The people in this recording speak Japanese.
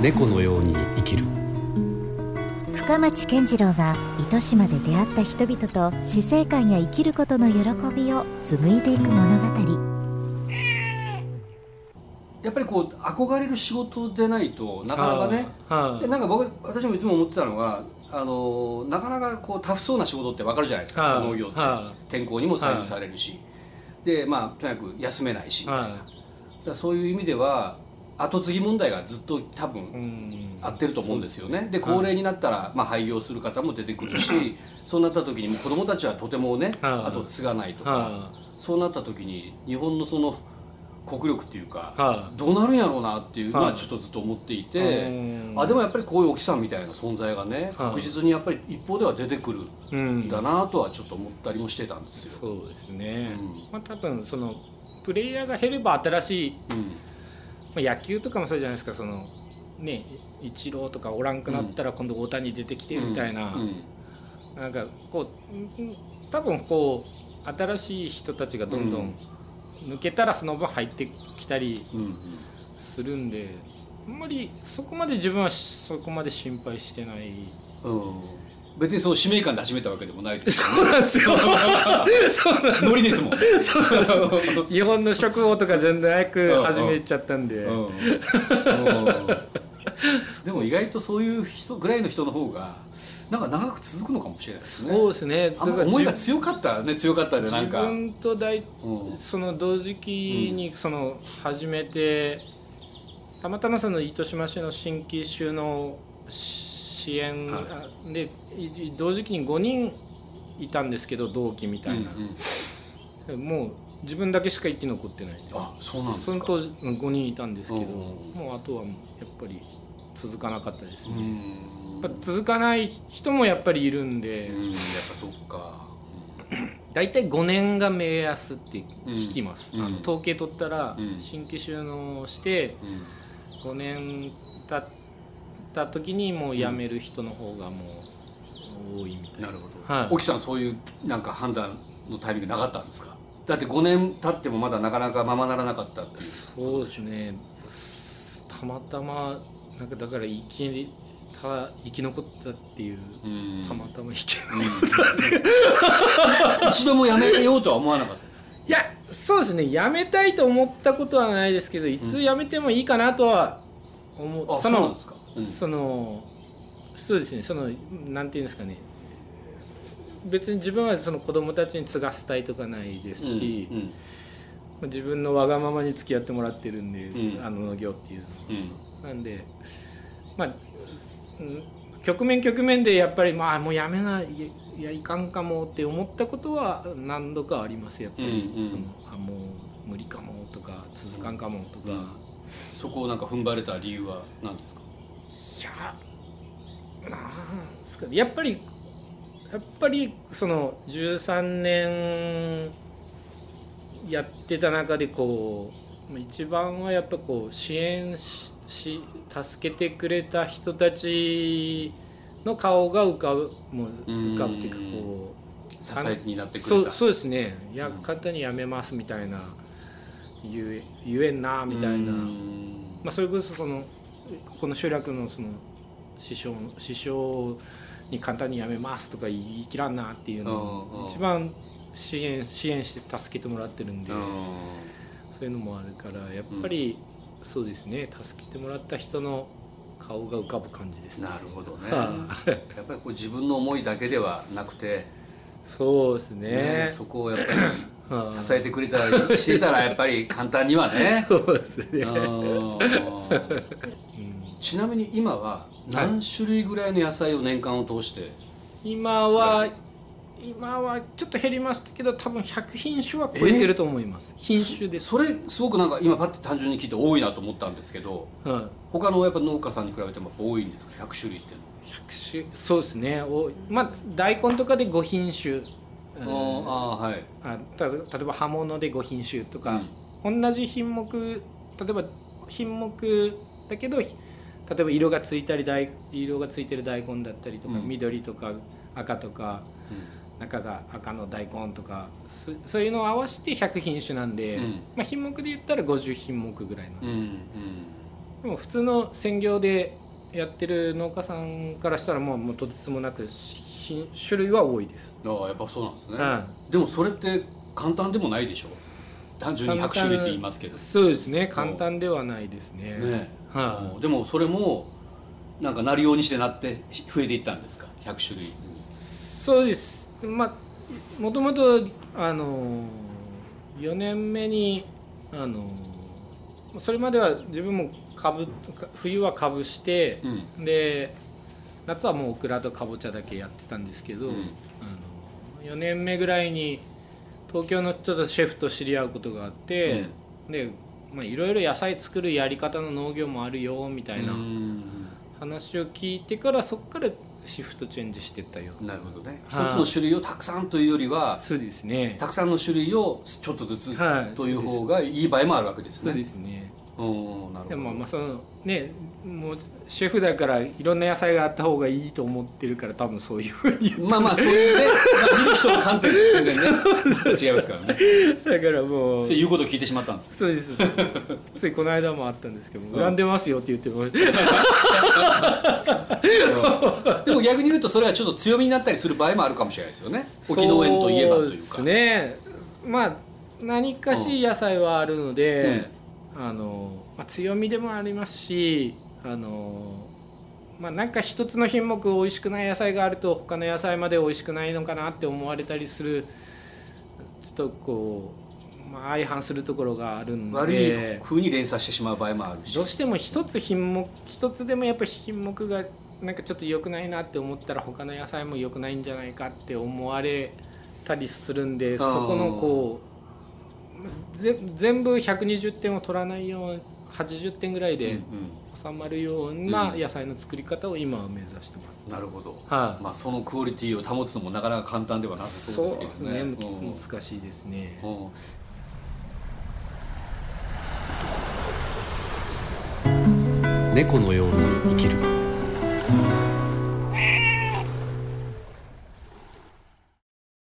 猫のように生きる。深町健次郎が糸島で出会った人々と死生観や生きることの喜びを紡いでいく物語。やっぱりこう憧れる仕事でないとなかなかねはでなんか僕私もいつも思ってたのがあのなかなかこうタフそうな仕事ってわかるじゃないですか。はい。農業って。は天候にも左右されるし。でまあとにかく休めないし。だかはらそういう意味では後継ぎ問題がずっと多分合ってると思うんですよね。で高齢になったら、まあ、廃業する方も出てくるしそうなった時に子どもたちはとてもねはい。後継がないとかはそうなった時に日本のその国力っていうかどうなるんやろうなっていうのははい。ちょっとずっと思っていいてうん。あでもやっぱりこういう沖さんみたいな存在がねはい。確実にやっぱり一方では出てくるうんんだなとはちょっと思ったりもしてたんですよ。そうですね、うん。まあ多分そのプレイヤーが減れば新しい、うん。まあ、野球とかもそうじゃないですかそのねイチローとかおらんくなったら今度大谷出てきてみたいな、うん。なんかこううん多分こう新しい人たちがどんどうん。ん抜けたらその分入ってきたりするんであんまりそこまで自分はそこまで心配してないうん別にその使命感で始めたわけでもないです。よそうなんですよ。そうなんノリですもん。日本の食王とかじゃなく始めちゃったんで、でも意外とそういう人ぐらいの人の方がなんか長く続くのかもしれないですね。そうですね。あんまり思いが自強かったらね強かったでなん自か。分と大うん。その同時期にその始めて、たまたまその糸島市の新規種の支援はい。あでい同時期に5人いたんですけど同期みたいな、もう自分だけしか生き残ってない。あそうなんですか。その当時うん5人いたんですけど、うんもうあとはやっぱり続かなかったですね、うん。やっぱ続かない人もやっぱりいるんで、うんやっぱそっか。大体5年が目安って聞きます、うん。あの統計取ったらうん。新規収納してうん。5年経った時にもう辞める人の方がもう多いみたいな、なるほど。はい沖さんそういうなんか判断のタイミングなかったんですか？だって5年経ってもまだなかなかままならなかったっていう。そうですねたまたまなんかだから生きた生き残ったっていう、うんたまたま生き一度もやめようとは思わなかったですか？いやそうですね辞めたいと思ったことはないですけどいつ辞めてもいいかなとは思う、あそうなんですか？うん。そのそうですねそのなんていうんですかね。別に自分はその子供たちに継がせたいとかないですし、うんうん。自分のわがままに付き合ってもらってるんで、うん。あの農業っていうのなんでまあうん局面局面でやっぱりまあもうやめないいやいかんかもって思ったことは何度かありますやっぱり、うんうん。そのあもう無理かもとか続かんかもとか、うん。そこをなんか踏ん張れた理由は何ですか？いやなんですかやっぱりやっぱりその13年やってた中でこう一番はやっぱこう支援しし助けてくれた人たちの顔が浮かぶもう浮かぶっていうかこう支えになってくれた。そうそうですね。いや簡単にやめますみたいな言え言えんなみたいな。うん。まあ、それこそそのこの集落のその師匠師匠に簡単に辞めますとか言い切らんなっていうのを一番支援支援して助けてもらってるんで、うんそういうのもあるからやっぱりそうですね助けてもらった人の顔が浮かぶ感じですね。なるほどね。はやっぱりこう自分の思いだけではなくて、そうですねね、そこをやっぱりはい支えてくれたりしてたらやっぱり簡単にはね。そうですね。うん。ちなみに今は何種類ぐらいの野菜を年間を通して今は今はちょっと減りましたけど多分100品種は超えてると思います。品種です。それすごくなんか今パッて単純に聞いて多いなと思ったんですけどはい。他のやっぱ農家さんに比べても多いんですか？100種類っていうのは。100種そうですね。おまあ大根とかで5品種。うんああはい。あた例えば葉物で5品種とか、同じ品目例えば品目だけど例えば色がついたり大色がついてる大根だったりとか、うん。緑とか赤とか中が赤の大根とかそういうのを合わせて100品種なんで、うん。まあ、品目で言ったら50品目ぐらいの、うんうん。でも普通の専業でやってる農家さんからしたらもうもうとてつもなく品種類は多いです、ああやっぱそうなんですね、はでもそれって簡単でもないでしょ？単純に100簡単種類って言いますけど。い、そうですね。簡単ではないですね。ね。はう。んでもそれもなんかなるようにしてなって増えていったんですか？100種類。い、そうです。まあもともとあの4年目にあのそれまでは自分も株冬は株して、うん。で夏はもうオクラとかぼちゃだけやってたんですけど、うん。あの4年目ぐらいに東京のちょっとシェフと知り合うことがあって、でまあいろいろ野菜作るやり方の農業もあるよみたいなうん話を聞いてからそこからシフトチェンジしてったよな。るほどね。一つはいの種類をたくさんというよりはそうですね。たくさんの種類をちょっとずつはい。という方がいい場合もあるわけですそうでねすね。うんでもまあそのねもうシェフだからいろんな野菜があった方がいいと思ってるから多分そういうふうにまあまあそういうね、まあ見る人の観点で全然ね。違いますからね。だからもうそういうことを聞いてしまったんですそうですついこの間もあったんですけど恨んでますよって言っても でも逆に言うとそれはちょっと強みになったりする場合もあるかもしれないですよね。沖農園といえばというか。そうですねまあ何かし野菜はあるので、あのまあ、強みでもありますしあのまあなんか一つの品目美味しくない野菜があると他の野菜まで美味しくないのかなって思われたりするちょっとこう、まあ、相反するところがあるん悪いで風に連鎖してしまう場合もあるし。どうしても一つ品目一つでもやっぱ品目がなんかちょっと良くないなって思ったら他の野菜も良くないんじゃないかって思われたりするんでそこのこうぜ全部120点を取らないように80点ぐらいでうん収まるような野菜の作り方を今は目指してます。うんなるほど、はい。まあ、そのクオリティを保つのもなかなか簡単ではなさそうですけどね。ね。うん。難しいですね。うん。猫のように生きる